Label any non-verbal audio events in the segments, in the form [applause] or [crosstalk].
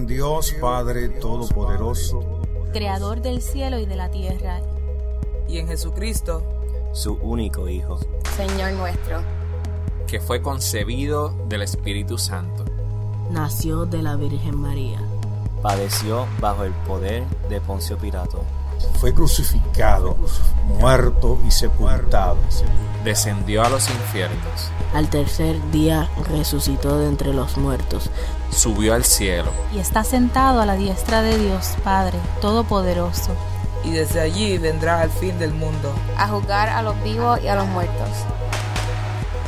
en Dios Padre Todopoderoso, creador del cielo y de la tierra, y en Jesucristo, su único Hijo, Señor nuestro, que fue concebido del Espíritu Santo. Nació de la Virgen María. Padeció bajo el poder de Poncio Pilato. Fue crucificado, muerto y sepultado. Descendió a los infiernos. Al tercer día resucitó de entre los muertos. Subió al cielo. Y está sentado a la diestra de Dios Padre Todopoderoso. Y desde allí vendrá al fin del mundo. A juzgar a los vivos y a los muertos.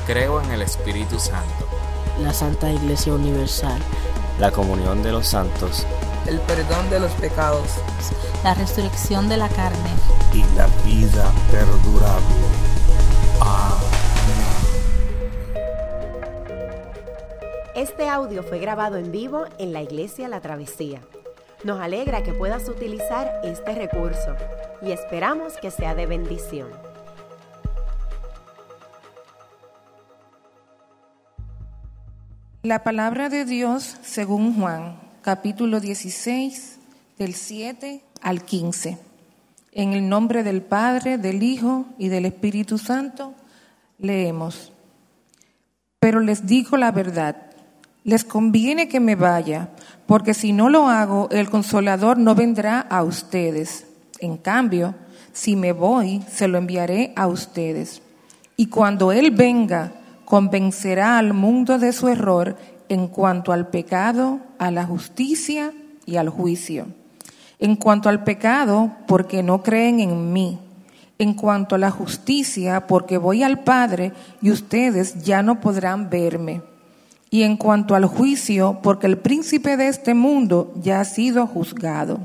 Creo en el Espíritu Santo. La Santa Iglesia Universal. La comunión de los santos. El perdón de los pecados. La resurrección de la carne. Y la vida perdurable. Este audio fue grabado en vivo en la iglesia La Travesía. Nos alegra que puedas utilizar este recurso y esperamos que sea de bendición. La palabra de Dios según Juan, capítulo 16, del 7 al 15. En el nombre del Padre, del Hijo y del Espíritu Santo, leemos. Pero les digo la verdad, les conviene que me vaya, porque si no lo hago, el consolador no vendrá a ustedes. En cambio, si me voy, se lo enviaré a ustedes. Y cuando Él venga, convencerá al mundo de su error en cuanto al pecado, a la justicia y al juicio. En cuanto al pecado, porque no creen en mí. En cuanto a la justicia, porque voy al Padre y ustedes ya no podrán verme. Y en cuanto al juicio, porque el príncipe de este mundo ya ha sido juzgado.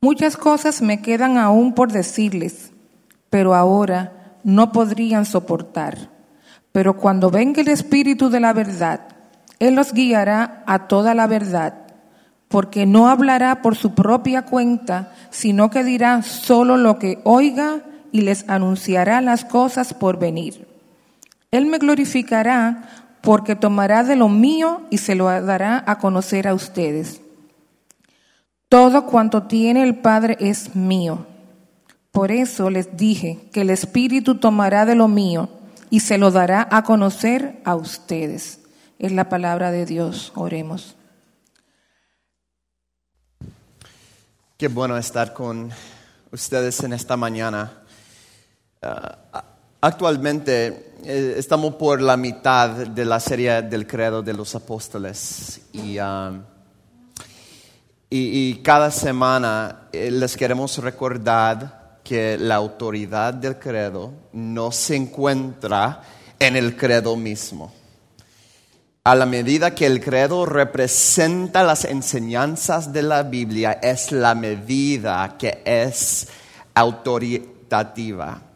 Muchas cosas me quedan aún por decirles, pero ahora no podrían soportar. Pero cuando venga el Espíritu de la verdad, Él los guiará a toda la verdad, porque no hablará por su propia cuenta, sino que dirá solo lo que oiga y les anunciará las cosas por venir. Él me glorificará porque tomará de lo mío y se lo dará a conocer a ustedes. Todo cuanto tiene el Padre es mío. Por eso les dije que el Espíritu tomará de lo mío y se lo dará a conocer a ustedes. Es la palabra de Dios. Oremos. Qué bueno estar con ustedes en esta mañana. Uh, actualmente eh, estamos por la mitad de la serie del credo de los apóstoles y, y, y cada semana eh, les queremos recordar que la autoridad del credo no se encuentra en el credo mismo. A la medida que el credo representa las enseñanzas de la Biblia, es la medida que es autoritativa.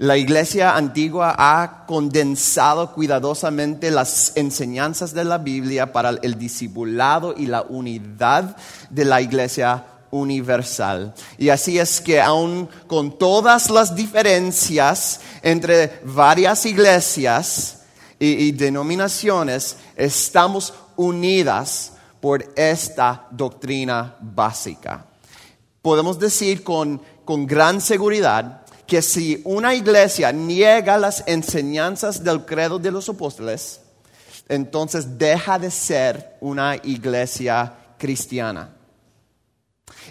La iglesia antigua ha condensado cuidadosamente las enseñanzas de la Biblia para el discipulado y la unidad de la iglesia universal. Y así es que aun con todas las diferencias entre varias iglesias y, y denominaciones, estamos unidas por esta doctrina básica. Podemos decir con, con gran seguridad que si una iglesia niega las enseñanzas del credo de los apóstoles, entonces deja de ser una iglesia cristiana.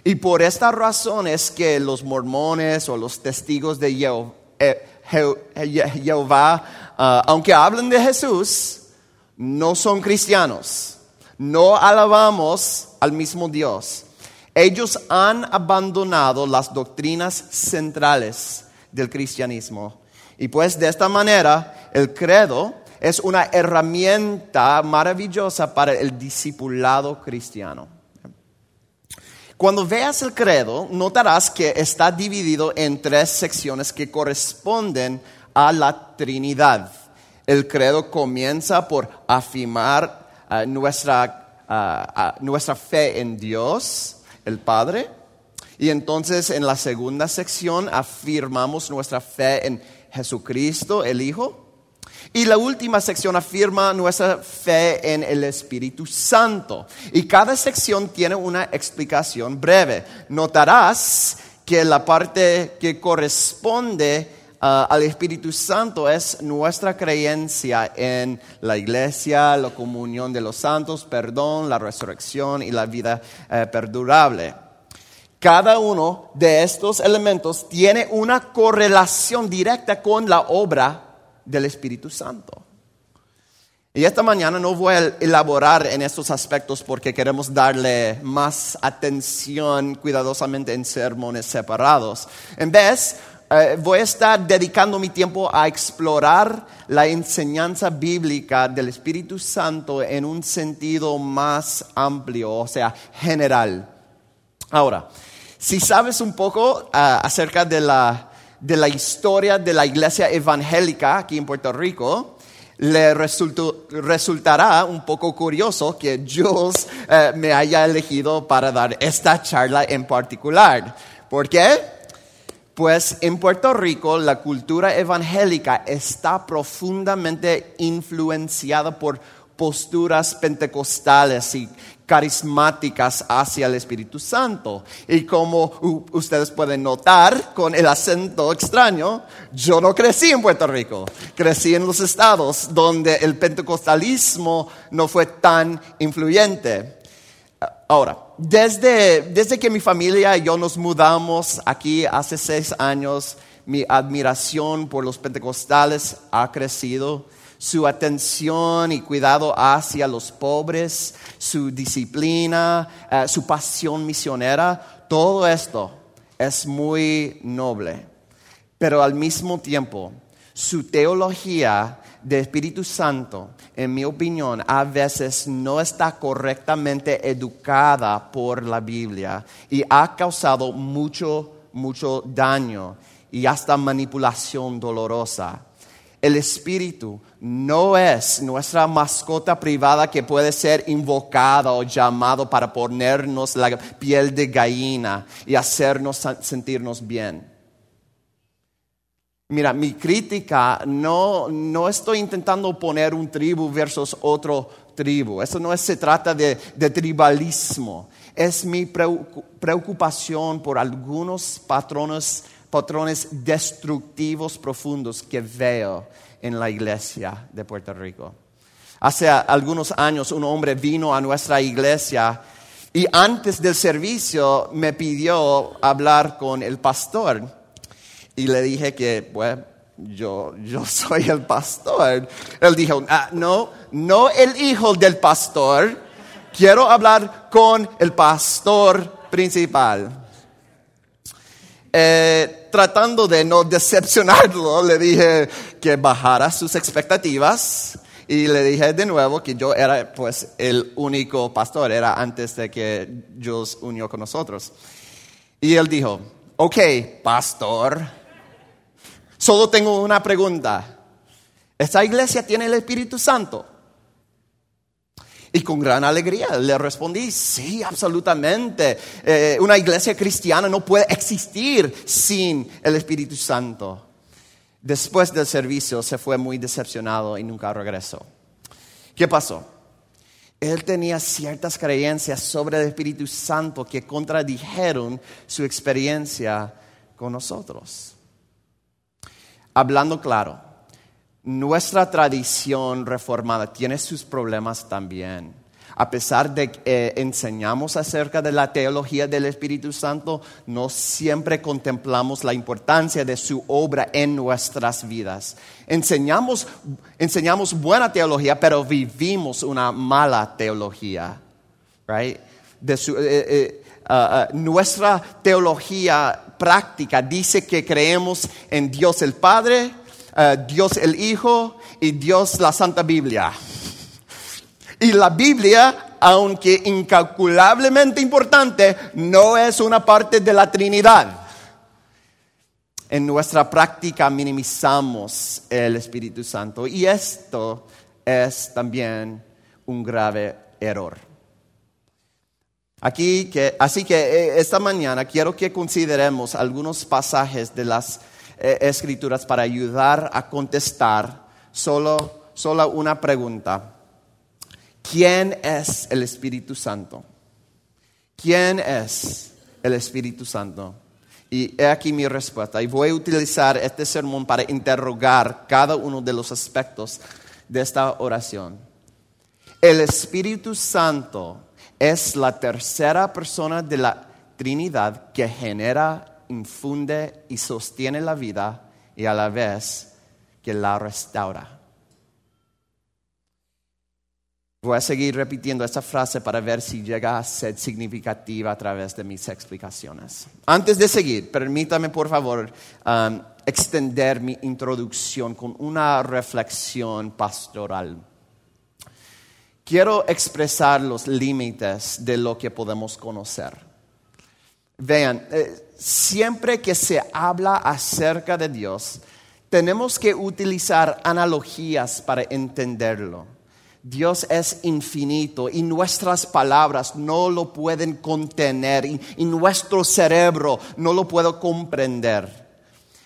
Y por esta razón es que los mormones o los testigos de Jehová, uh, aunque hablen de Jesús, no son cristianos. No alabamos al mismo Dios. Ellos han abandonado las doctrinas centrales del cristianismo. Y pues de esta manera el credo es una herramienta maravillosa para el discipulado cristiano. Cuando veas el credo, notarás que está dividido en tres secciones que corresponden a la Trinidad. El credo comienza por afirmar uh, nuestra, uh, uh, nuestra fe en Dios, el Padre. Y entonces en la segunda sección afirmamos nuestra fe en Jesucristo, el Hijo. Y la última sección afirma nuestra fe en el Espíritu Santo. Y cada sección tiene una explicación breve. Notarás que la parte que corresponde uh, al Espíritu Santo es nuestra creencia en la iglesia, la comunión de los santos, perdón, la resurrección y la vida uh, perdurable. Cada uno de estos elementos tiene una correlación directa con la obra del Espíritu Santo. Y esta mañana no voy a elaborar en estos aspectos porque queremos darle más atención cuidadosamente en sermones separados. En vez, eh, voy a estar dedicando mi tiempo a explorar la enseñanza bíblica del Espíritu Santo en un sentido más amplio, o sea, general. Ahora, si sabes un poco uh, acerca de la de la historia de la iglesia evangélica aquí en Puerto Rico, le resultará un poco curioso que Dios eh, me haya elegido para dar esta charla en particular. ¿Por qué? Pues en Puerto Rico la cultura evangélica está profundamente influenciada por posturas pentecostales y carismáticas hacia el Espíritu Santo. Y como ustedes pueden notar con el acento extraño, yo no crecí en Puerto Rico, crecí en los estados donde el pentecostalismo no fue tan influyente. Ahora, desde, desde que mi familia y yo nos mudamos aquí hace seis años, mi admiración por los pentecostales ha crecido su atención y cuidado hacia los pobres, su disciplina, eh, su pasión misionera, todo esto es muy noble. Pero al mismo tiempo, su teología de Espíritu Santo, en mi opinión, a veces no está correctamente educada por la Biblia y ha causado mucho, mucho daño y hasta manipulación dolorosa. El Espíritu no es nuestra mascota privada que puede ser invocada o llamado para ponernos la piel de gallina y hacernos sentirnos bien. Mira, mi crítica no, no estoy intentando poner un tribu versus otro tribu. Eso no se trata de, de tribalismo. Es mi preocupación por algunos patrones patrones destructivos profundos que veo en la iglesia de Puerto Rico. Hace algunos años un hombre vino a nuestra iglesia y antes del servicio me pidió hablar con el pastor. Y le dije que, bueno, yo, yo [laughs] soy el pastor. Él dijo, ah, no, no el hijo del pastor. Quiero hablar con el pastor principal. Eh, tratando de no decepcionarlo, le dije que bajara sus expectativas y le dije de nuevo que yo era pues el único pastor, era antes de que Dios unió con nosotros. Y él dijo, ok, pastor, solo tengo una pregunta. ¿Esta iglesia tiene el Espíritu Santo? Y con gran alegría le respondí, sí, absolutamente. Eh, una iglesia cristiana no puede existir sin el Espíritu Santo. Después del servicio se fue muy decepcionado y nunca regresó. ¿Qué pasó? Él tenía ciertas creencias sobre el Espíritu Santo que contradijeron su experiencia con nosotros. Hablando claro, nuestra tradición reformada tiene sus problemas también. A pesar de que eh, enseñamos acerca de la teología del Espíritu Santo, no siempre contemplamos la importancia de su obra en nuestras vidas. Enseñamos, enseñamos buena teología, pero vivimos una mala teología. Right? Eh, eh, uh, uh, nuestra teología práctica dice que creemos en Dios el Padre, uh, Dios el Hijo y Dios la Santa Biblia. Y la Biblia, aunque incalculablemente importante, no es una parte de la Trinidad. En nuestra práctica minimizamos el Espíritu Santo y esto es también un grave error. Aquí que, así que eh, esta mañana quiero que consideremos algunos pasajes de las eh, escrituras para ayudar a contestar solo, solo una pregunta. ¿Quién es el Espíritu Santo? ¿Quién es el Espíritu Santo? Y he aquí mi respuesta. Y voy a utilizar este sermón para interrogar cada uno de los aspectos de esta oración. El Espíritu Santo es la tercera persona de la Trinidad que genera, infunde y sostiene la vida y a la vez que la restaura. Voy a seguir repitiendo esta frase para ver si llega a ser significativa a través de mis explicaciones. Antes de seguir, permítame por favor um, extender mi introducción con una reflexión pastoral. Quiero expresar los límites de lo que podemos conocer. Vean, eh, siempre que se habla acerca de Dios, tenemos que utilizar analogías para entenderlo. Dios es infinito y nuestras palabras no lo pueden contener y, nuestro cerebro no lo puede comprender.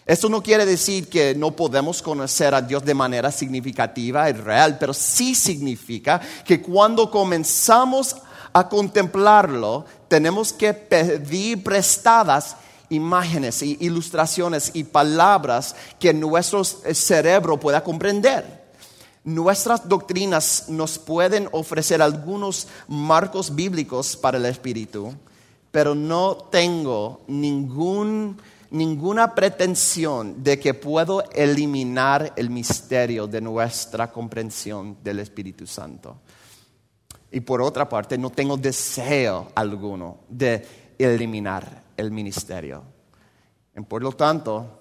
Esto no quiere decir que no podemos conocer a Dios de manera significativa y real, pero sí significa que cuando comenzamos a contemplarlo, tenemos que pedir prestadas imágenes y ilustraciones y palabras que nuestro cerebro pueda comprender. Nuestras doctrinas nos pueden ofrecer algunos marcos bíblicos para el espíritu, pero no tengo ninguna pretensión de que puedo eliminar el misterio de nuestra comprensión del Espíritu Santo. Y por otra parte, no tengo deseo alguno de eliminar el ministerio. Y por lo tanto,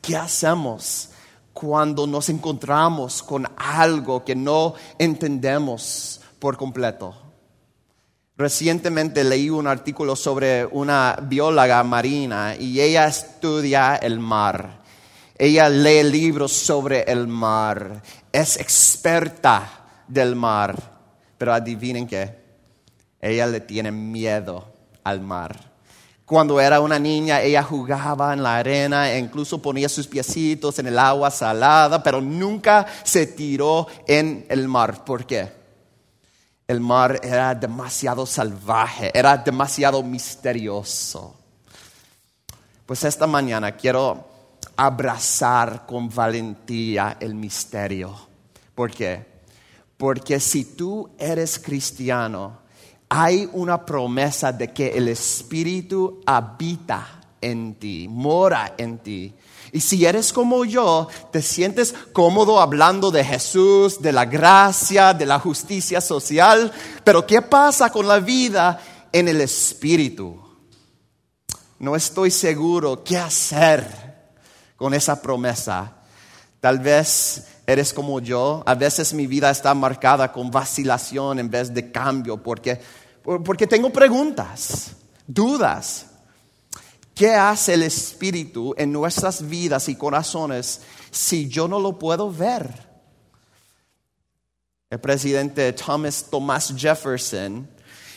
¿qué hacemos? cuando nos encontramos con algo que no entendemos por completo. Recientemente leí un artículo sobre una bióloga marina y ella estudia el mar. Ella lee libros sobre el mar. Es experta del mar. Pero adivinen qué. Ella le tiene miedo al mar. Cuando era una niña, ella jugaba en la arena e incluso ponía sus piecitos en el agua salada, pero nunca se tiró en el mar. ¿Por qué? El mar era demasiado salvaje, era demasiado misterioso. Pues esta mañana quiero abrazar con valentía el misterio. ¿Por qué? Porque si tú eres cristiano, hay una promesa de que el Espíritu habita en ti, mora en ti. Y si eres como yo, te sientes cómodo hablando de Jesús, de la gracia, de la justicia social, pero ¿qué pasa con la vida en el Espíritu? No estoy seguro qué hacer con esa promesa. Tal vez eres como yo, a veces mi vida está marcada con vacilación en vez de cambio, porque porque tengo preguntas, dudas. ¿Qué hace el Espíritu en nuestras vidas y corazones si yo no lo puedo ver? El presidente Thomas Thomas Jefferson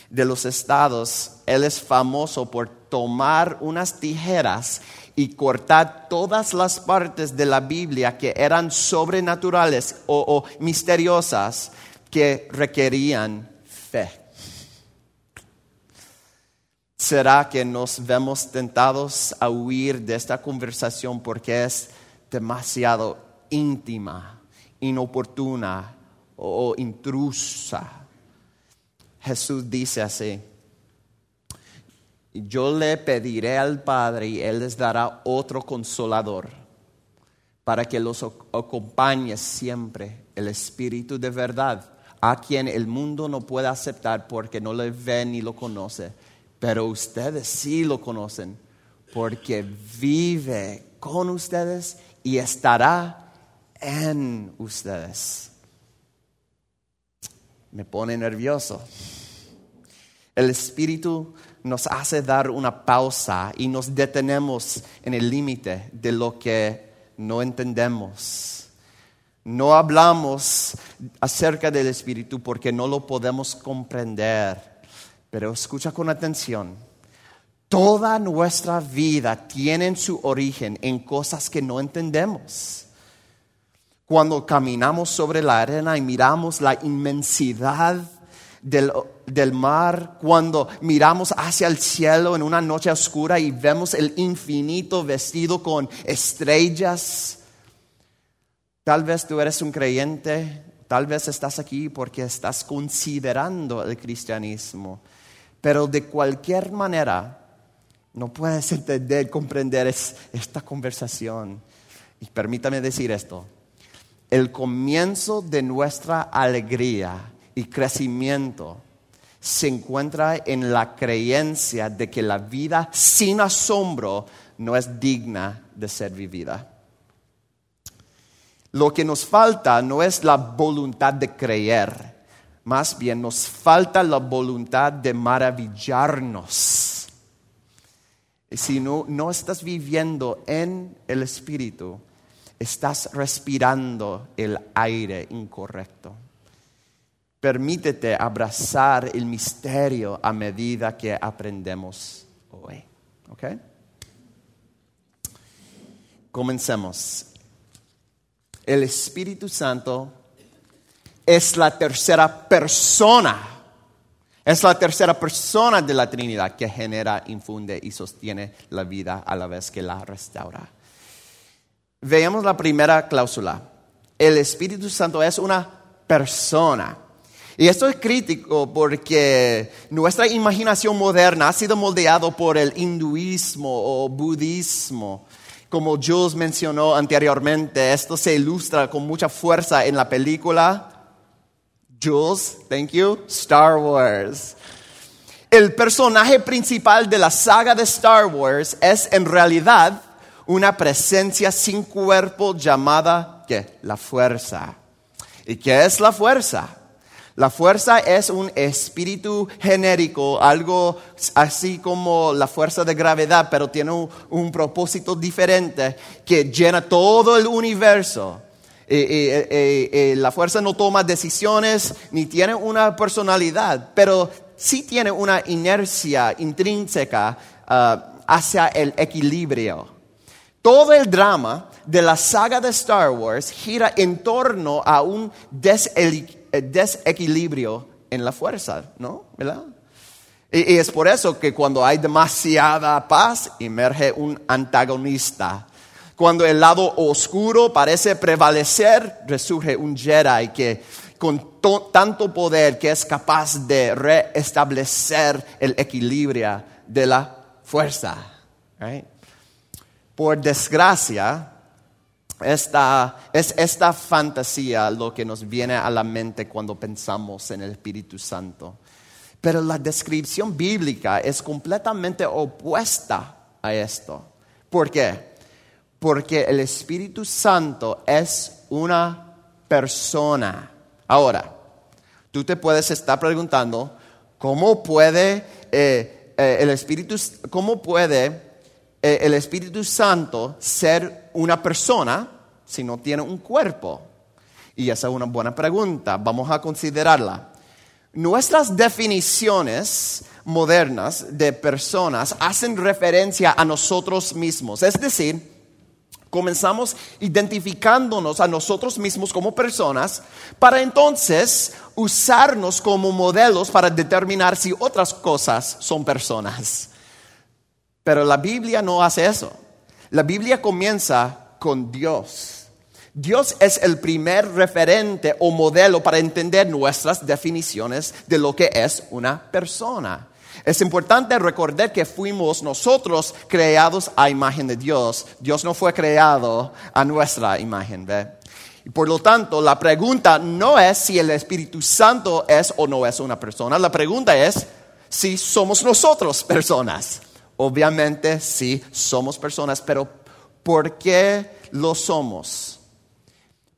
de los estados, él es famoso por tomar unas tijeras y cortar todas las partes de la Biblia que eran sobrenaturales o, o misteriosas que requerían fe. ¿Será que nos vemos tentados a huir de esta conversación porque es demasiado íntima, inoportuna o intrusa? Jesús dice así, yo le pediré al Padre y Él les dará otro consolador para que los acompañe siempre, el Espíritu de verdad, a quien el mundo no puede aceptar porque no le ve ni lo conoce pero ustedes sí lo conocen porque vive con ustedes y estará en ustedes. Me pone nervioso. El Espíritu nos hace dar una pausa y nos detenemos en el límite de lo que no entendemos. No hablamos acerca del Espíritu porque no lo podemos comprender pero escucha con atención. Toda nuestra vida tiene su origen en cosas que no entendemos. Cuando caminamos sobre la arena y miramos la inmensidad del, del mar, cuando miramos hacia el cielo en una noche oscura y vemos el infinito vestido con estrellas. Tal vez tú eres un creyente, tal vez estás aquí porque estás considerando el cristianismo, pero de cualquier manera no puedes entender, comprender es- esta conversación. Y permítame decir esto, el comienzo de nuestra alegría y crecimiento se encuentra en la creencia de que la vida sin asombro no es digna de ser vivida. Lo que nos falta no es la voluntad de creer, más bien nos falta la voluntad de maravillarnos. Y Si no, no estás viviendo en el Espíritu, estás respirando el aire incorrecto. Permítete abrazar el misterio a medida que aprendemos hoy. ¿Ok? Comencemos. El Espíritu Santo es la tercera persona. Es la tercera persona de la Trinidad que genera, infunde y sostiene la vida a la vez que la restaura. Veamos la primera cláusula. El Espíritu Santo es una persona. Y esto es crítico porque nuestra imaginación moderna ha sido moldeado por el hinduismo o budismo. Como Jules mencionó anteriormente, esto se ilustra con mucha fuerza en la película Jules, thank you, Star Wars. El personaje principal de la saga de Star Wars es en realidad una presencia sin cuerpo llamada ¿qué? La fuerza. ¿Y qué es la fuerza? La fuerza es un espíritu genérico, algo así como la fuerza de gravedad, pero tiene un, propósito diferente que llena todo el universo. Eh, eh, eh, la fuerza no toma decisiones ni tiene una personalidad, pero sí tiene una inercia intrínseca ah, hacia el equilibrio. Todo el drama de la saga de Star Wars gira en torno a un eh, desequilibrio en la fuerza, ¿no? ¿Verdad? Y, y es por eso que cuando hay demasiada paz, emerge un antagonista. Cuando el lado oscuro parece prevalecer, resurge un Jedi que con to- tanto poder que es capaz de restablecer el equilibrio de la fuerza. Por desgracia, esta, es esta fantasía lo que nos viene a la mente cuando pensamos en el Espíritu Santo. Pero la descripción bíblica es completamente opuesta a esto. ¿Por qué? Porque el Espíritu Santo es una persona. Ahora, tú te puedes estar preguntando, ¿cómo puede eh, eh, el Espíritu, cómo puede el Espíritu Santo ser una persona si no tiene un cuerpo? Y esa es una buena pregunta, vamos a considerarla. Nuestras definiciones modernas de personas hacen referencia a nosotros mismos, es decir, comenzamos identificándonos a nosotros mismos como personas para entonces usarnos como modelos para determinar si otras cosas son personas. Pero la Biblia no hace eso. La Biblia comienza con Dios. Dios es el primer referente o modelo para entender nuestras definiciones de lo que es una persona. Es importante recordar que fuimos nosotros creados a imagen de Dios. Dios no fue creado a nuestra imagen. ¿ve? Y por lo tanto, la pregunta no es si el Espíritu Santo es o no es una persona. La pregunta es si somos nosotros personas. Obviamente sí somos personas, pero ¿por qué lo somos?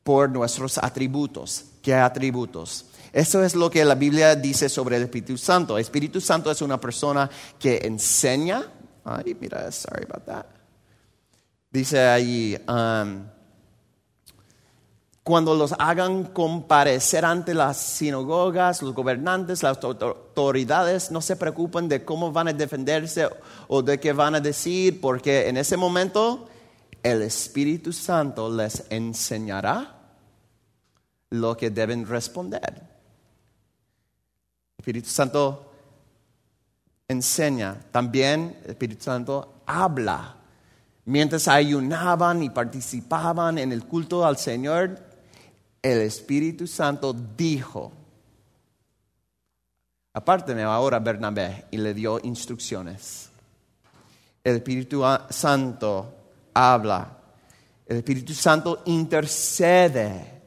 Por nuestros atributos. ¿Qué atributos? Eso es lo que la Biblia dice sobre el Espíritu Santo. El Espíritu Santo es una persona que enseña. Ay, mira, sorry about that. Dice ahí, um, cuando los hagan comparecer ante las sinagogas, los gobernantes, las autoridades, no se preocupen de cómo van a defenderse o de qué van a decir, porque en ese momento el Espíritu Santo les enseñará lo que deben responder. El Espíritu Santo enseña, también el Espíritu Santo habla. Mientras ayunaban y participaban en el culto al Señor, el Espíritu Santo dijo, apárteme ahora Bernabé, y le dio instrucciones. El Espíritu Santo habla, el Espíritu Santo intercede.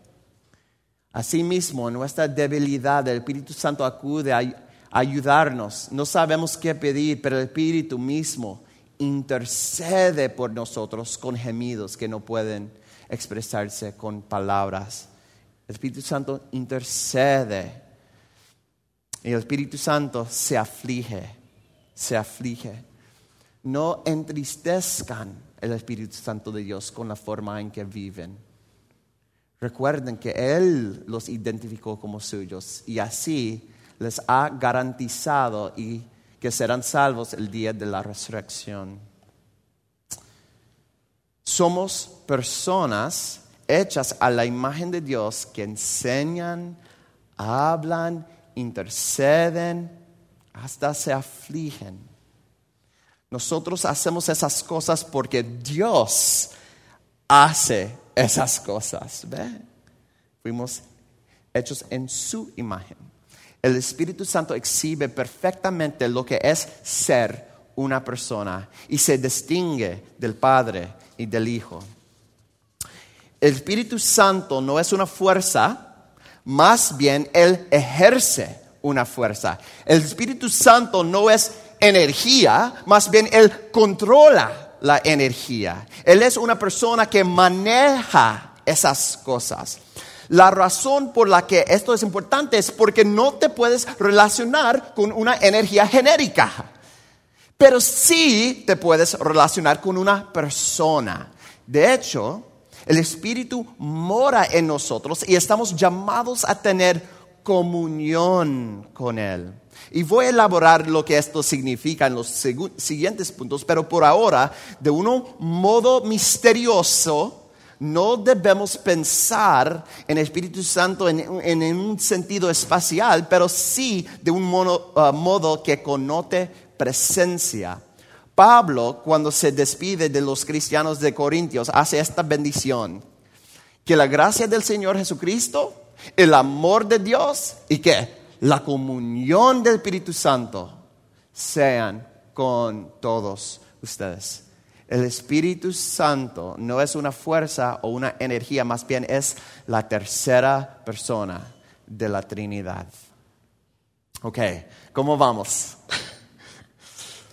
Asimismo, en nuestra debilidad, el Espíritu Santo acude a ayudarnos. No sabemos qué pedir, pero el Espíritu mismo intercede por nosotros con gemidos que no pueden expresarse con palabras. El Espíritu Santo intercede. Y el Espíritu Santo se aflige, se aflige. No entristezcan el Espíritu Santo de Dios con la forma en que viven. Recuerden que Él los identificó como suyos y así les ha garantizado y que serán salvos el día de la resurrección. Somos personas hechas a la imagen de Dios que enseñan, hablan, interceden, hasta se afligen. Nosotros hacemos esas cosas porque Dios hace esas cosas. ¿Ve? Fuimos hechos en su imagen. El Espíritu Santo exhibe perfectamente lo que es ser una persona y se distingue del Padre y del Hijo. El Espíritu Santo no es una fuerza, más bien Él ejerce una fuerza. El Espíritu Santo no es energía, más bien Él controla la energía. Él es una persona que maneja esas cosas. La razón por la que esto es importante es porque no te puedes relacionar con una energía genérica, pero sí te puedes relacionar con una persona. De hecho, el Espíritu mora en nosotros y estamos llamados a tener comunión con Él. Y voy a elaborar lo que esto significa en los siguientes puntos, pero por ahora, de un modo misterioso, no debemos pensar en Espíritu Santo en, un sentido espacial, pero sí de un uh, modo que connote presencia. Pablo, cuando se despide de los cristianos de Corintios, hace esta bendición. Que la gracia del Señor Jesucristo, el amor de Dios y que la comunión del Espíritu Santo sean con todos ustedes. El Espíritu Santo no es una fuerza o una energía, más bien es la tercera persona de la Trinidad. Ok, ¿cómo vamos? [laughs]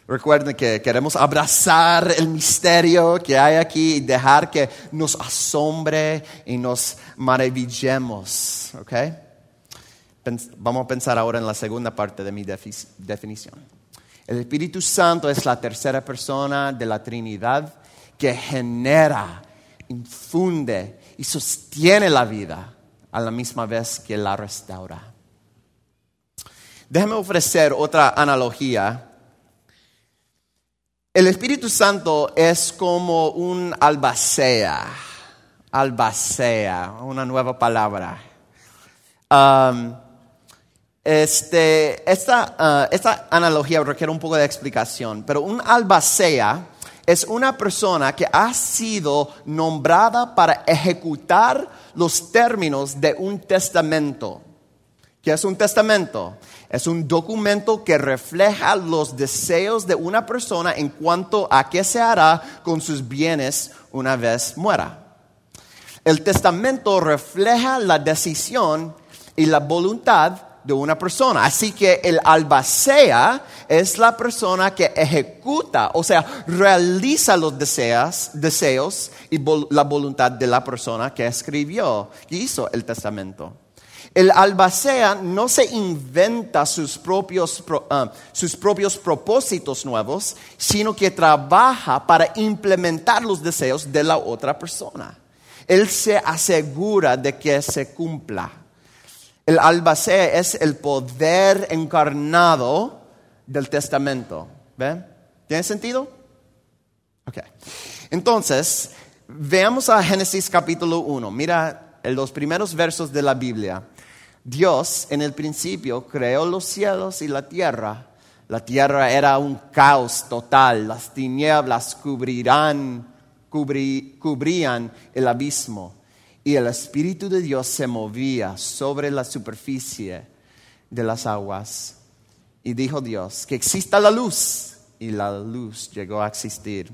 Recuerden que queremos abrazar el misterio que hay aquí y dejar que nos asombre y nos maravillemos. ¿ok? Vamos a pensar ahora en la segunda parte de mi definición. El Espíritu Santo es la tercera persona de la Trinidad que genera, infunde y sostiene la vida a la misma vez que la restaura. Déjame ofrecer otra analogía. El Espíritu Santo es como un albacea, albacea, una nueva palabra. Um, este, esta, uh, esta analogía requiere un poco de explicación, pero un albacea es una persona que ha sido nombrada para ejecutar los términos de un testamento. ¿Qué es un testamento? Es un documento que refleja los deseos de una persona en cuanto a qué se hará con sus bienes una vez muera. El testamento refleja la decisión y la voluntad de una persona. Así que el albacea es la persona que ejecuta, o sea, realiza los deseos, deseos y la voluntad de la persona que escribió, que hizo el testamento. El albacea no se inventa sus propios, ah, sus propios propósitos nuevos, sino que trabaja para implementar los deseos de la otra persona. Él se asegura de que se cumpla. El albacea es el poder encarnado del testamento. ¿Ven? ¿Tiene sentido? Ok. Entonces, veamos a Génesis capítulo 1. Mira los primeros versos de la Biblia, Dios en el principio creó los cielos y la tierra. La tierra era un caos total, las tinieblas cubrirán, cubrí- cubrían el abismo y el Espíritu de Dios se movía sobre la superficie de las aguas. Y dijo Dios, que exista la luz. Y la luz llegó a existir.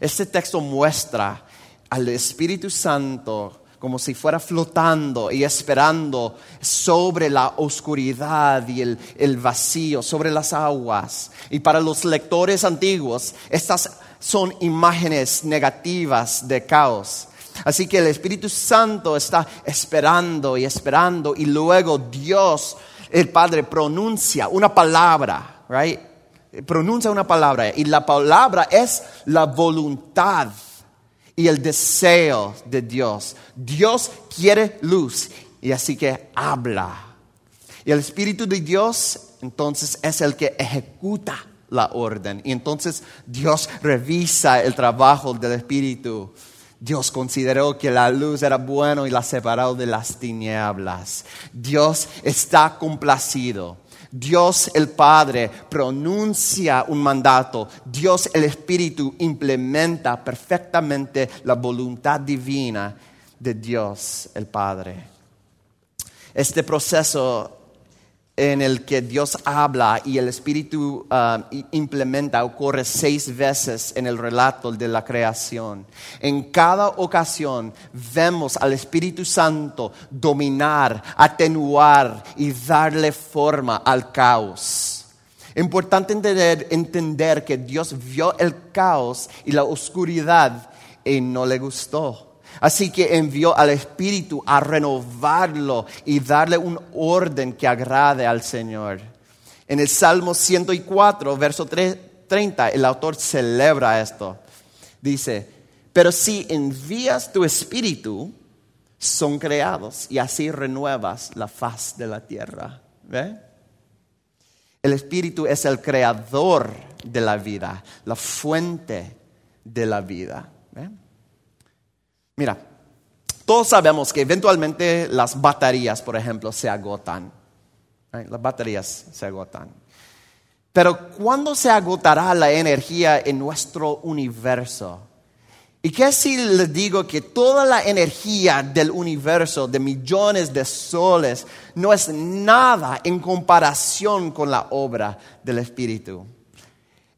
Este texto muestra al Espíritu Santo como si fuera flotando y esperando sobre la oscuridad y el, el vacío, sobre las aguas. Y para los lectores antiguos, estas son imágenes negativas de caos. Así que el Espíritu Santo está esperando y esperando y luego Dios, el Padre, pronuncia una palabra, right? Pronuncia una palabra y la palabra es la voluntad y el deseo de Dios. Dios quiere luz y así que habla. Y el Espíritu de Dios entonces es el que ejecuta la orden. Y entonces Dios revisa el trabajo del Espíritu. Dios consideró que la luz era bueno y la separó de las tinieblas. Dios está complacido. Dios el Padre pronuncia un mandato. Dios el Espíritu implementa perfectamente la voluntad divina de Dios el Padre. Este proceso en el que Dios habla y el Espíritu uh, implementa ocurre seis veces en el relato de la creación. En cada ocasión vemos al Espíritu Santo dominar, atenuar y darle forma al caos. Importante entender, entender que Dios vio el caos y la oscuridad y no le gustó. Así que envió al Espíritu a renovarlo y darle un orden que agrade al Señor. En el Salmo 104, verso 30, el autor celebra esto. Dice, pero si envías tu Espíritu, son creados y así renuevas la faz de la tierra. ¿Ve? El Espíritu es el creador de la vida, la fuente de la vida. Mira, todos sabemos que eventualmente las baterías, por ejemplo, se agotan. Las baterías se agotan. Pero ¿cuándo se agotará la energía en nuestro universo? ¿Y qué si les digo que toda la energía del universo, de millones de soles, no es nada en comparación con la obra del Espíritu?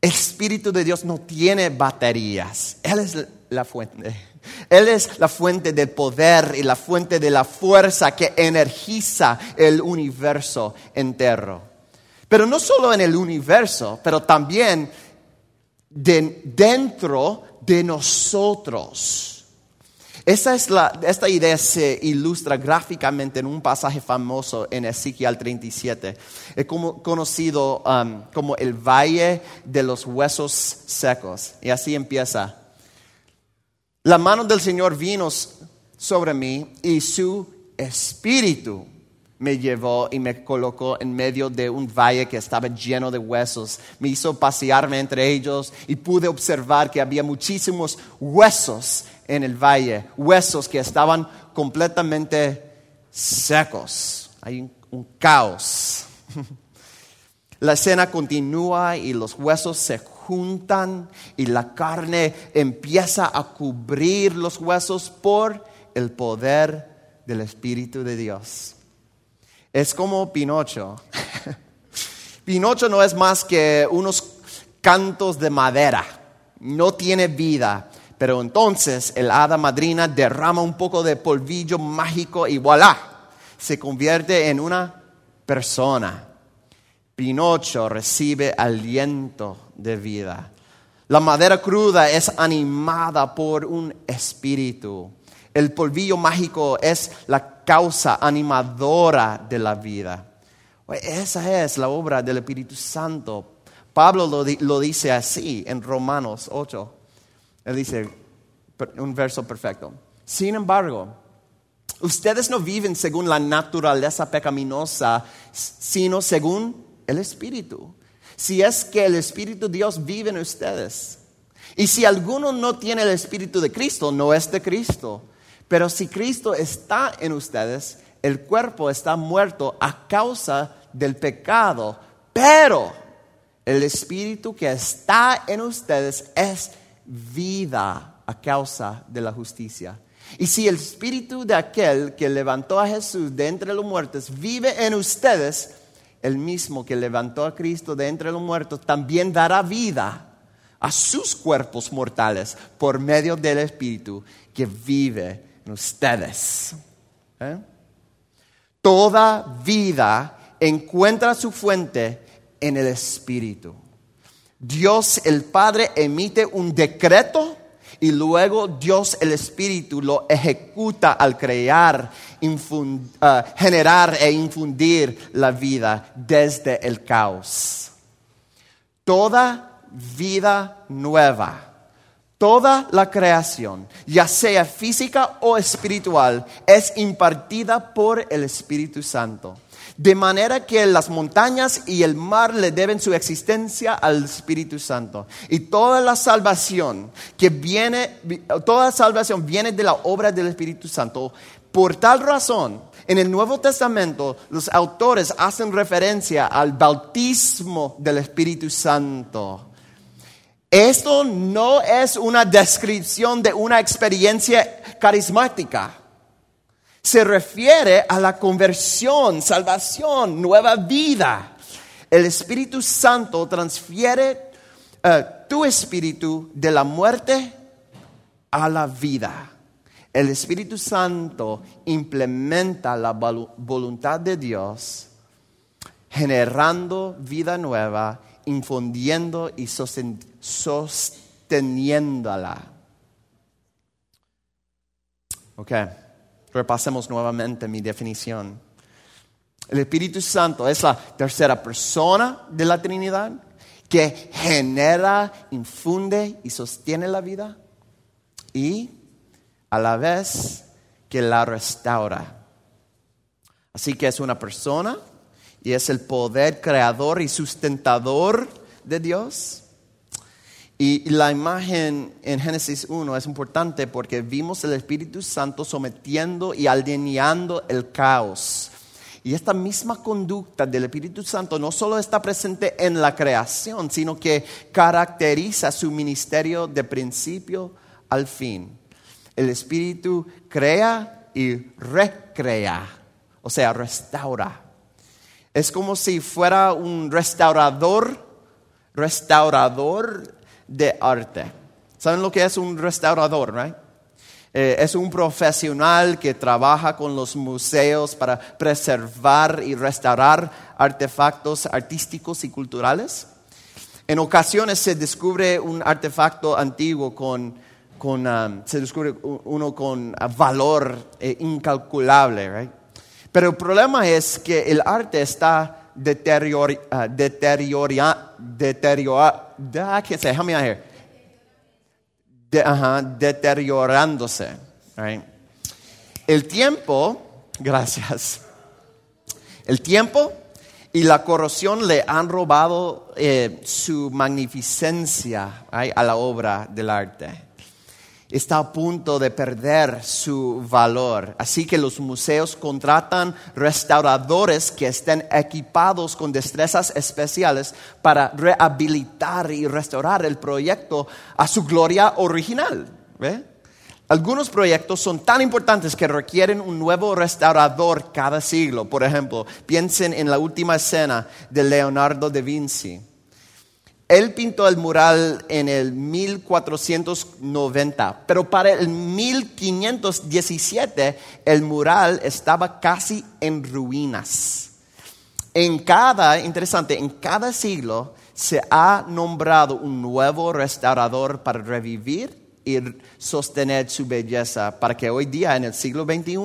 El Espíritu de Dios no tiene baterías. Él es la fuente. Él es la fuente del poder y la fuente de la fuerza que energiza el universo entero. Pero no solo en el universo, pero también de, dentro de nosotros. Esta idea se ilustra gráficamente en un pasaje famoso en Ezequiel 37. Es como, conocido um, como el valle de los huesos secos. Y así empieza. La mano del Señor vino sobre mí y su espíritu me llevó y me colocó en medio de un valle que estaba lleno de huesos. Me hizo pasearme entre ellos y pude observar que había muchísimos huesos en el valle, huesos que estaban completamente secos. Hay un, caos. [laughs] La escena continúa y los huesos se juntan y la carne empieza a cubrir los huesos por el poder del Espíritu de Dios. Es como Pinocho. [laughs] Pinocho no es más que unos cantos de madera, no tiene vida, pero entonces el hada madrina derrama un poco de polvillo mágico y voilà, se convierte en una persona. Pinocho recibe aliento de vida. La madera cruda es animada por un espíritu. El polvillo mágico es la causa animadora de la vida. Esa es la obra del Espíritu Santo. Pablo lo, dice así en Romanos 8. Él dice, un verso perfecto. Sin embargo, ustedes no viven según la naturaleza pecaminosa, sino según el Espíritu. Si es que el Espíritu de Dios vive en ustedes. Y si alguno no tiene el Espíritu de Cristo, no es de Cristo. Pero si Cristo está en ustedes, el cuerpo está muerto a causa del pecado, pero el espíritu que está en ustedes es vida a causa de la justicia. Y si el espíritu de aquel que levantó a Jesús de entre los muertos vive en ustedes, el mismo que levantó a Cristo de entre los muertos también dará vida a sus cuerpos mortales por medio del espíritu que vive en ustedes. ¿Eh? Toda vida encuentra su fuente en el espíritu. Dios el Padre emite un decreto y luego Dios el Espíritu lo ejecuta al crear, uh, generar e infundir la vida desde el caos. Toda vida nueva, toda la creación, ya sea física o espiritual, es impartida por el Espíritu Santo. De manera que las montañas y el mar le deben su existencia al Espíritu Santo. Y toda la salvación que viene, toda salvación viene de la obra del Espíritu Santo. Por tal razón, en el Nuevo Testamento los autores hacen referencia al bautismo del Espíritu Santo. Esto no es una descripción de una experiencia carismática se refiere a la conversión, salvación, nueva vida. El Espíritu Santo transfiere eh, tu espíritu de la muerte a la vida. El Espíritu Santo implementa la voluntad de Dios, generando vida nueva, infundiendo y sosteniéndola. Okay. Repasemos nuevamente mi definición. El Espíritu Santo es la tercera persona de la Trinidad que genera, infunde y sostiene la vida y a la vez que la restaura. Así que es una persona y es el poder creador y sustentador de Dios y la imagen en Génesis 1 es importante porque vimos el Espíritu Santo sometiendo y alineando el caos. Y esta misma conducta del Espíritu Santo no solo está presente en la creación, sino que caracteriza su ministerio de principio al fin. El Espíritu crea y recrea, o sea, restaura. Es como si fuera un restaurador, restaurador de arte. ¿Saben lo que es un restaurador, right? Eh, es un profesional que trabaja con los museos para preservar y restaurar artefactos artísticos y culturales. En ocasiones se descubre un artefacto antiguo con, con um, se descubre uno con valor eh, incalculable, right? Pero el problema es que el arte está deteriora, uh, deteriora, deteriora, da, ¿qué se? Déjame here. De, uh, deteriorándose. Right? El tiempo, [laughs] gracias. El tiempo y la corrosión le han robado eh, su magnificencia right, a la obra del arte está a punto de perder su valor. Así que los museos contratan restauradores que estén equipados con destrezas especiales para rehabilitar y restaurar el proyecto a su gloria original. Algunos proyectos son tan importantes que requieren un nuevo restaurador cada siglo. Por ejemplo, piensen en la última escena de Leonardo da Vinci. Él pintó el mural en el 1490, pero para el 1517 el mural estaba casi en ruinas. En cada, interesante, en cada siglo se ha nombrado un nuevo restaurador para revivir y sostener su belleza, para que hoy día, en el siglo XXI,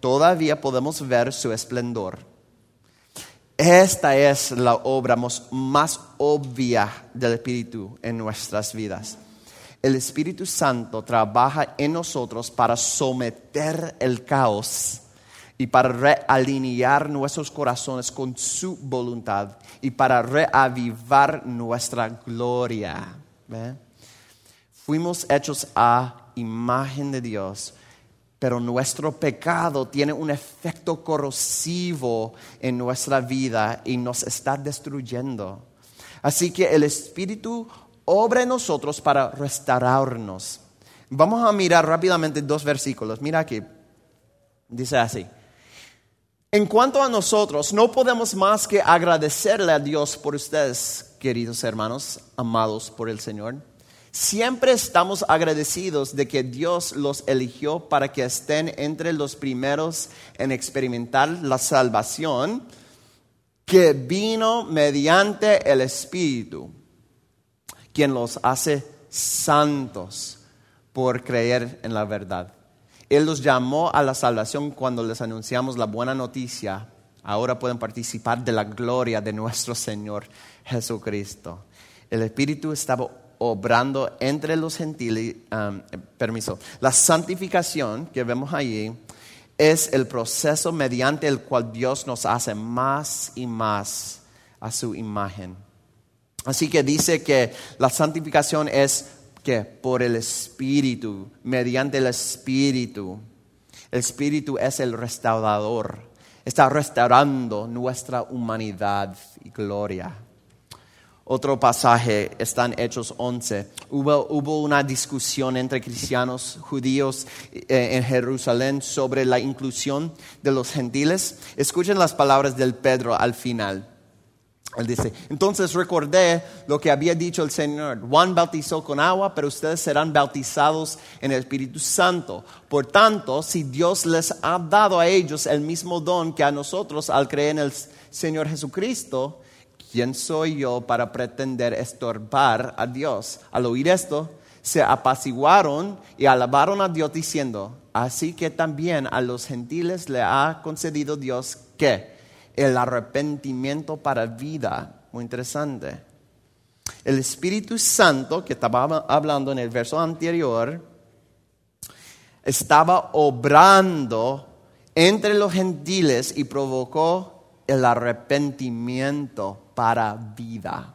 todavía podamos ver su esplendor. Esta es la obra más obvia del Espíritu en nuestras vidas. El Espíritu Santo trabaja en nosotros para someter el caos y para realinear nuestros corazones con su voluntad y para reavivar nuestra gloria. Fuimos hechos a imagen de Dios pero nuestro pecado tiene un efecto corrosivo en nuestra vida y nos está destruyendo. Así que el Espíritu obra en nosotros para restaurarnos. Vamos a mirar rápidamente dos versículos. Mira aquí. Dice así. En cuanto a nosotros, no podemos más que agradecerle a Dios por ustedes, queridos hermanos, amados por el Señor. Siempre estamos agradecidos de que Dios los eligió para que estén entre los primeros en experimentar la salvación que vino mediante el Espíritu, quien los hace santos por creer en la verdad. Él los llamó a la salvación cuando les anunciamos la buena noticia. Ahora pueden participar de la gloria de nuestro Señor Jesucristo. El Espíritu estaba obrando entre los gentiles. Um, permiso. La santificación que vemos allí es el proceso mediante el cual Dios nos hace más y más a su imagen. Así que dice que la santificación es que por el Espíritu, mediante el Espíritu. El Espíritu es el restaurador. Está restaurando nuestra humanidad y gloria. Otro pasaje está en Hechos 11. Hubo, hubo una discusión entre cristianos judíos eh, en Jerusalén sobre la inclusión de los gentiles. Escuchen las palabras del Pedro al final. Él dice, entonces recordé lo que había dicho el Señor. Juan bautizó con agua, pero ustedes serán bautizados en el Espíritu Santo. Por tanto, si Dios les ha dado a ellos el mismo don que a nosotros al creer en el Señor Jesucristo, ¿quién soy yo para pretender estorbar a Dios? Al oír esto, se apaciguaron y alabaron a Dios diciendo, así que también a los gentiles le ha concedido Dios que el arrepentimiento para vida. Muy interesante. El Espíritu Santo, que estaba hablando en el verso anterior, estaba obrando entre los gentiles y provocó el arrepentimiento para vida.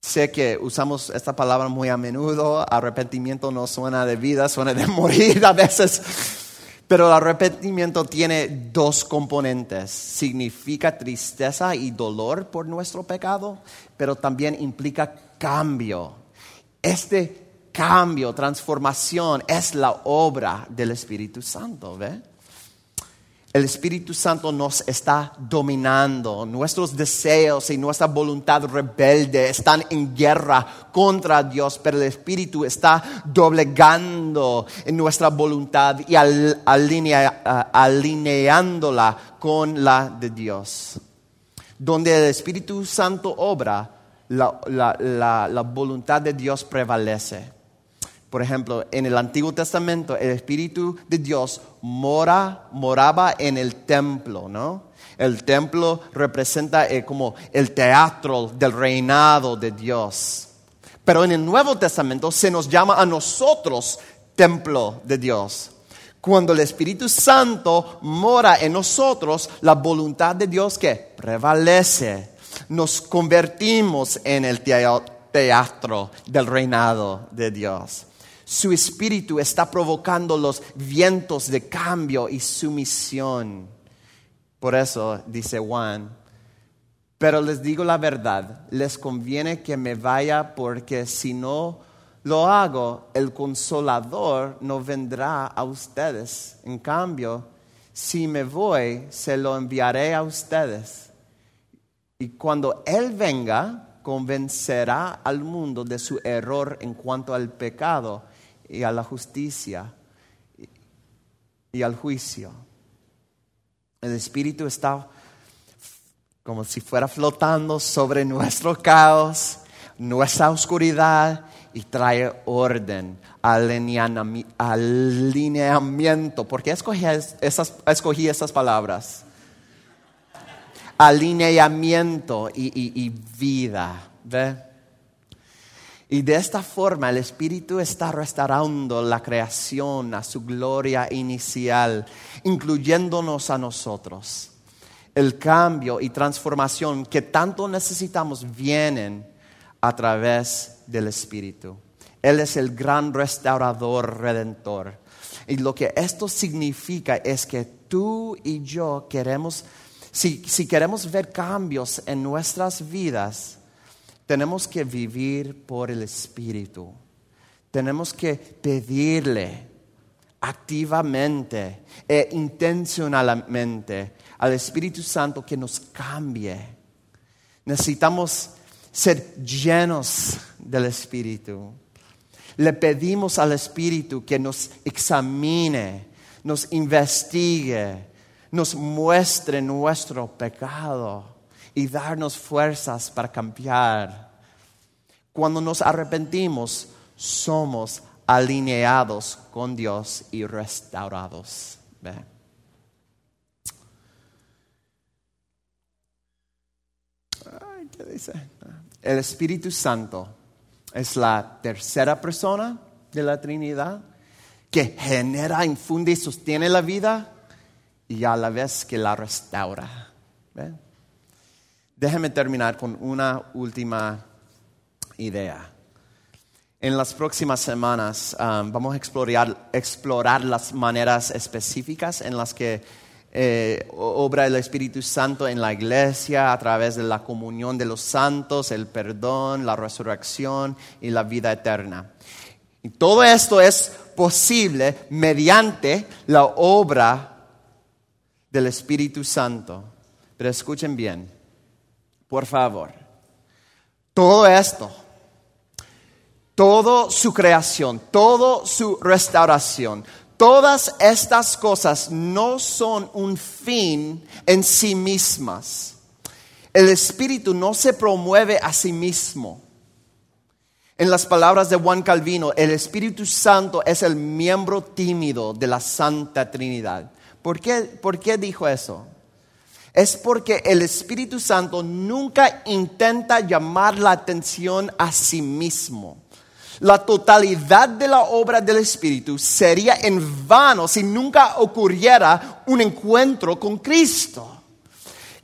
Sé que usamos esta palabra muy a menudo, arrepentimiento no suena de vida, suena de [laughs] morir a veces. Pero el arrepentimiento tiene dos componentes. Significa tristeza y dolor por nuestro pecado, pero también implica cambio. Este cambio, transformación, es la obra del Espíritu Santo, ¿ve? El Espíritu Santo nos está dominando. Nuestros deseos y nuestra voluntad rebelde están en guerra contra Dios, pero el Espíritu está doblegando en nuestra voluntad y alineándola con la de Dios. Donde el Espíritu Santo obra, la voluntad de Dios prevalece. Por ejemplo, en el Antiguo Testamento el Espíritu de Dios mora, moraba en el templo, ¿no? El templo representa eh, como el teatro del reinado de Dios. Pero en el Nuevo Testamento se nos llama a nosotros templo de Dios. Cuando el Espíritu Santo mora en nosotros, la voluntad de Dios que prevalece. Nos convertimos en el teatro del reinado de Dios. Su espíritu está provocando los vientos de cambio y sumisión. Por eso dice Juan, pero les digo la verdad, les conviene que me vaya porque si no lo hago, el consolador no vendrá a ustedes. En cambio, si me voy, se lo enviaré a ustedes. Y cuando Él venga, convencerá al mundo de su error en cuanto al pecado y a la justicia y al juicio. El Espíritu está como si fuera flotando sobre nuestro caos, nuestra oscuridad y trae orden, alineamiento. ¿Por qué escogí esas, escogí esas palabras? Alineamiento y, y, y vida. ¿Ve? Y de esta forma el Espíritu está restaurando la creación a su gloria inicial, incluyéndonos a nosotros. El cambio y transformación que tanto necesitamos vienen a través del Espíritu. Él es el gran restaurador, redentor. Y lo que esto significa es que tú y yo queremos, si, si queremos ver cambios en nuestras vidas, tenemos que vivir por el Espíritu. Tenemos que pedirle activamente e intencionalmente al Espíritu Santo que nos cambie. Necesitamos ser llenos del Espíritu. Le pedimos al Espíritu que nos examine, nos investigue, nos muestre nuestro pecado y darnos fuerzas para cambiar. Cuando nos arrepentimos, somos alineados con Dios y restaurados. ¿qué dice? El Espíritu Santo es la tercera persona de la Trinidad que genera, infunde y sostiene la vida y a la vez que la restaura. ¿Ve? Déjeme terminar con una última idea. En las próximas semanas um, vamos a explorar, explorar, las maneras específicas en las que eh, obra el Espíritu Santo en la iglesia a través de la comunión de los santos, el perdón, la resurrección y la vida eterna. Y todo esto es posible mediante la obra del Espíritu Santo. Pero escuchen bien, por favor. Todo esto toda su creación, toda su restauración, todas estas cosas no son un fin en sí mismas. El Espíritu no se promueve a sí mismo. En las palabras de Juan Calvino, el Espíritu Santo es el miembro tímido de la Santa Trinidad. ¿Por qué, por qué dijo eso? Es porque el Espíritu Santo nunca intenta llamar la atención a sí mismo. La totalidad de la obra del Espíritu sería en vano si nunca ocurriera un encuentro con Cristo.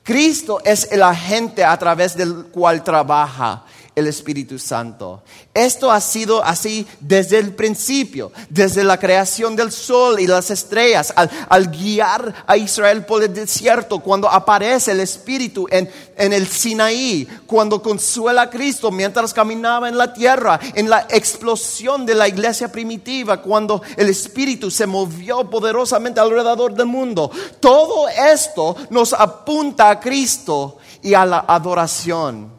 Cristo es el agente a través del cual trabaja el Espíritu Santo. Esto ha sido así desde el principio, desde la creación del sol y las estrellas, al, guiar a Israel por el desierto, cuando aparece el Espíritu en, en el Sinaí, cuando consuela a Cristo mientras caminaba en la tierra, en la explosión de la iglesia primitiva, cuando el Espíritu se movió poderosamente alrededor del mundo. Todo esto nos apunta a Cristo y a la adoración.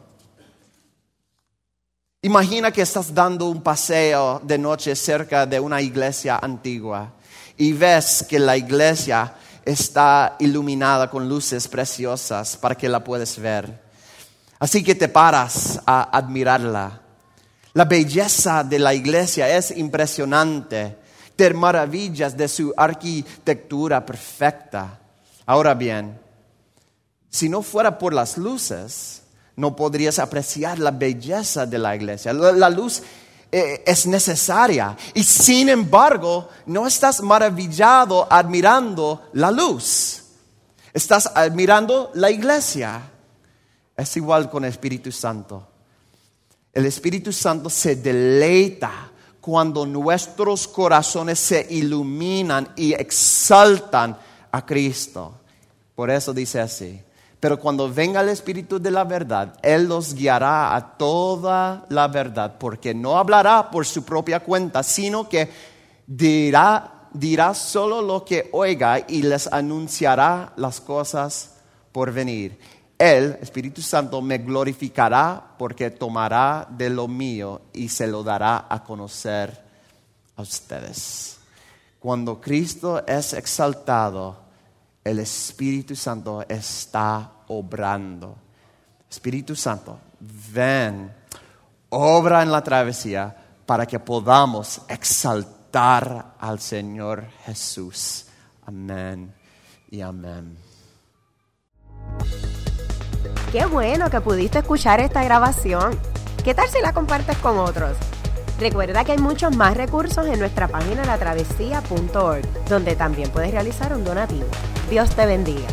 Imagina que estás dando un paseo de noche cerca de una iglesia antigua y ves que la iglesia está iluminada con luces preciosas para que la puedas ver. Así que te paras a admirarla. La belleza de la iglesia es impresionante. Te maravillas de su arquitectura perfecta. Ahora bien, si no fuera por las luces, no podrías apreciar la belleza de la iglesia. La, luz eh, es necesaria y sin embargo no estás maravillado admirando la luz. Estás admirando la iglesia. Es igual con el Espíritu Santo. El Espíritu Santo se deleita cuando nuestros corazones se iluminan y exaltan a Cristo. Por eso dice así. Pero cuando venga el Espíritu de la verdad, Él los guiará a toda la verdad, porque no hablará por su propia cuenta, sino que dirá, dirá solo lo que oiga y les anunciará las cosas por venir. Él, Espíritu Santo, me glorificará porque tomará de lo mío y se lo dará a conocer a ustedes. Cuando Cristo es exaltado, el Espíritu Santo está obrando. Espíritu Santo, ven, obra en la travesía para que podamos exaltar al Señor Jesús. Amén y amén. Qué bueno que pudiste escuchar esta grabación. ¿Qué tal si la compartes con otros? Recuerda que hay muchos más recursos en nuestra página latravesía.org, donde también puedes realizar un donativo. Dios te bendiga.